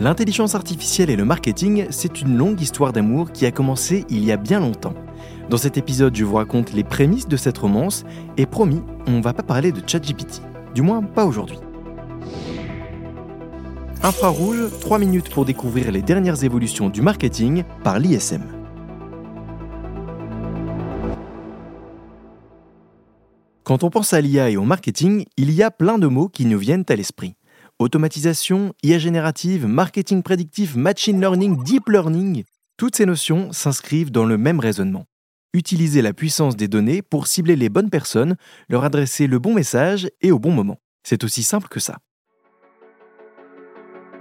L'intelligence artificielle et le marketing, c'est une longue histoire d'amour qui a commencé il y a bien longtemps. Dans cet épisode, je vous raconte les prémices de cette romance et promis, on va pas parler de ChatGPT. Du moins, pas aujourd'hui. Infrarouge, 3 minutes pour découvrir les dernières évolutions du marketing par l'ISM. Quand on pense à l'IA et au marketing, il y a plein de mots qui nous viennent à l'esprit. Automatisation, IA générative, marketing prédictif, machine learning, deep learning, toutes ces notions s'inscrivent dans le même raisonnement. Utiliser la puissance des données pour cibler les bonnes personnes, leur adresser le bon message et au bon moment. C'est aussi simple que ça.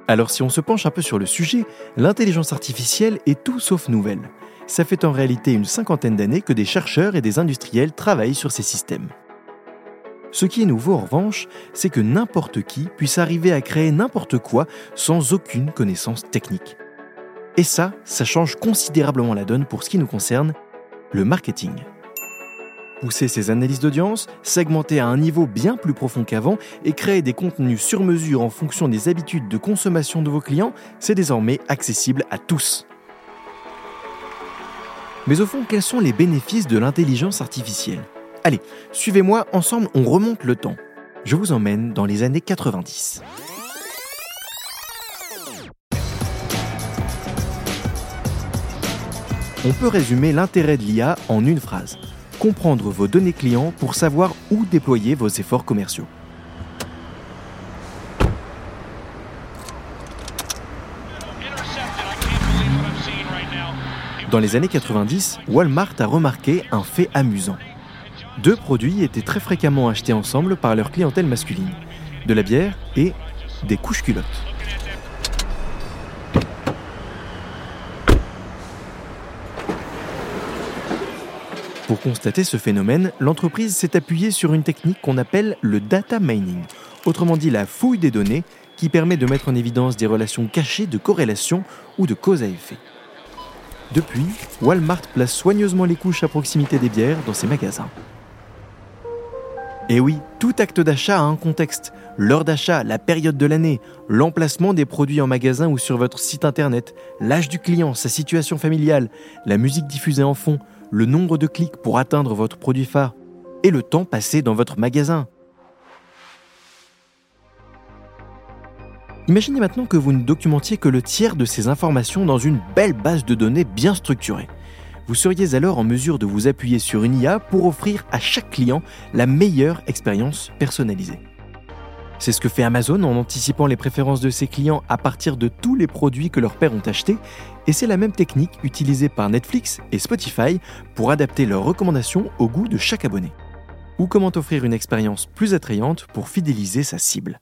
Alors si on se penche un peu sur le sujet, l'intelligence artificielle est tout sauf nouvelle. Ça fait en réalité une cinquantaine d'années que des chercheurs et des industriels travaillent sur ces systèmes. Ce qui est nouveau en revanche, c'est que n'importe qui puisse arriver à créer n'importe quoi sans aucune connaissance technique. Et ça, ça change considérablement la donne pour ce qui nous concerne, le marketing. Pousser ses analyses d'audience, segmenter à un niveau bien plus profond qu'avant et créer des contenus sur mesure en fonction des habitudes de consommation de vos clients, c'est désormais accessible à tous. Mais au fond, quels sont les bénéfices de l'intelligence artificielle? Allez, suivez-moi, ensemble on remonte le temps. Je vous emmène dans les années 90. On peut résumer l'intérêt de l'IA en une phrase. Comprendre vos données clients pour savoir où déployer vos efforts commerciaux. Dans les années 90, Walmart a remarqué un fait amusant. Deux produits étaient très fréquemment achetés ensemble par leur clientèle masculine, de la bière et des couches culottes. Pour constater ce phénomène, l'entreprise s'est appuyée sur une technique qu'on appelle le data mining, autrement dit la fouille des données qui permet de mettre en évidence des relations cachées de corrélation ou de cause à effet. Depuis, Walmart place soigneusement les couches à proximité des bières dans ses magasins. Et oui, tout acte d'achat a un contexte. L'heure d'achat, la période de l'année, l'emplacement des produits en magasin ou sur votre site internet, l'âge du client, sa situation familiale, la musique diffusée en fond, le nombre de clics pour atteindre votre produit phare et le temps passé dans votre magasin. Imaginez maintenant que vous ne documentiez que le tiers de ces informations dans une belle base de données bien structurée vous seriez alors en mesure de vous appuyer sur une IA pour offrir à chaque client la meilleure expérience personnalisée. C'est ce que fait Amazon en anticipant les préférences de ses clients à partir de tous les produits que leurs pères ont achetés, et c'est la même technique utilisée par Netflix et Spotify pour adapter leurs recommandations au goût de chaque abonné. Ou comment offrir une expérience plus attrayante pour fidéliser sa cible.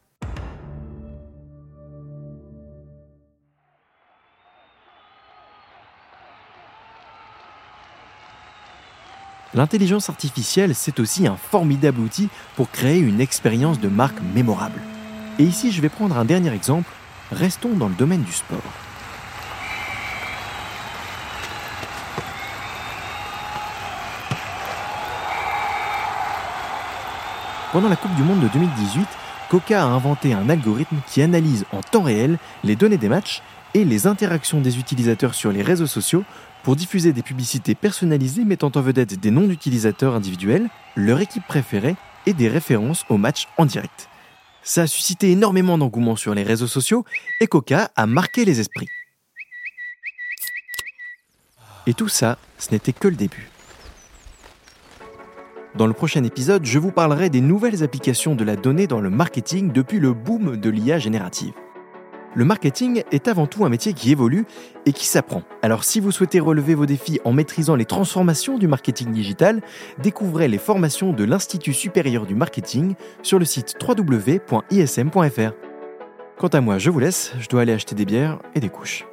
L'intelligence artificielle, c'est aussi un formidable outil pour créer une expérience de marque mémorable. Et ici, je vais prendre un dernier exemple. Restons dans le domaine du sport. Pendant la Coupe du Monde de 2018, Coca a inventé un algorithme qui analyse en temps réel les données des matchs et les interactions des utilisateurs sur les réseaux sociaux pour diffuser des publicités personnalisées mettant en vedette des noms d'utilisateurs individuels, leur équipe préférée et des références aux matchs en direct. Ça a suscité énormément d'engouement sur les réseaux sociaux et Coca a marqué les esprits. Et tout ça, ce n'était que le début. Dans le prochain épisode, je vous parlerai des nouvelles applications de la donnée dans le marketing depuis le boom de l'IA générative le marketing est avant tout un métier qui évolue et qui s'apprend. Alors si vous souhaitez relever vos défis en maîtrisant les transformations du marketing digital, découvrez les formations de l'Institut supérieur du marketing sur le site www.ism.fr. Quant à moi, je vous laisse, je dois aller acheter des bières et des couches.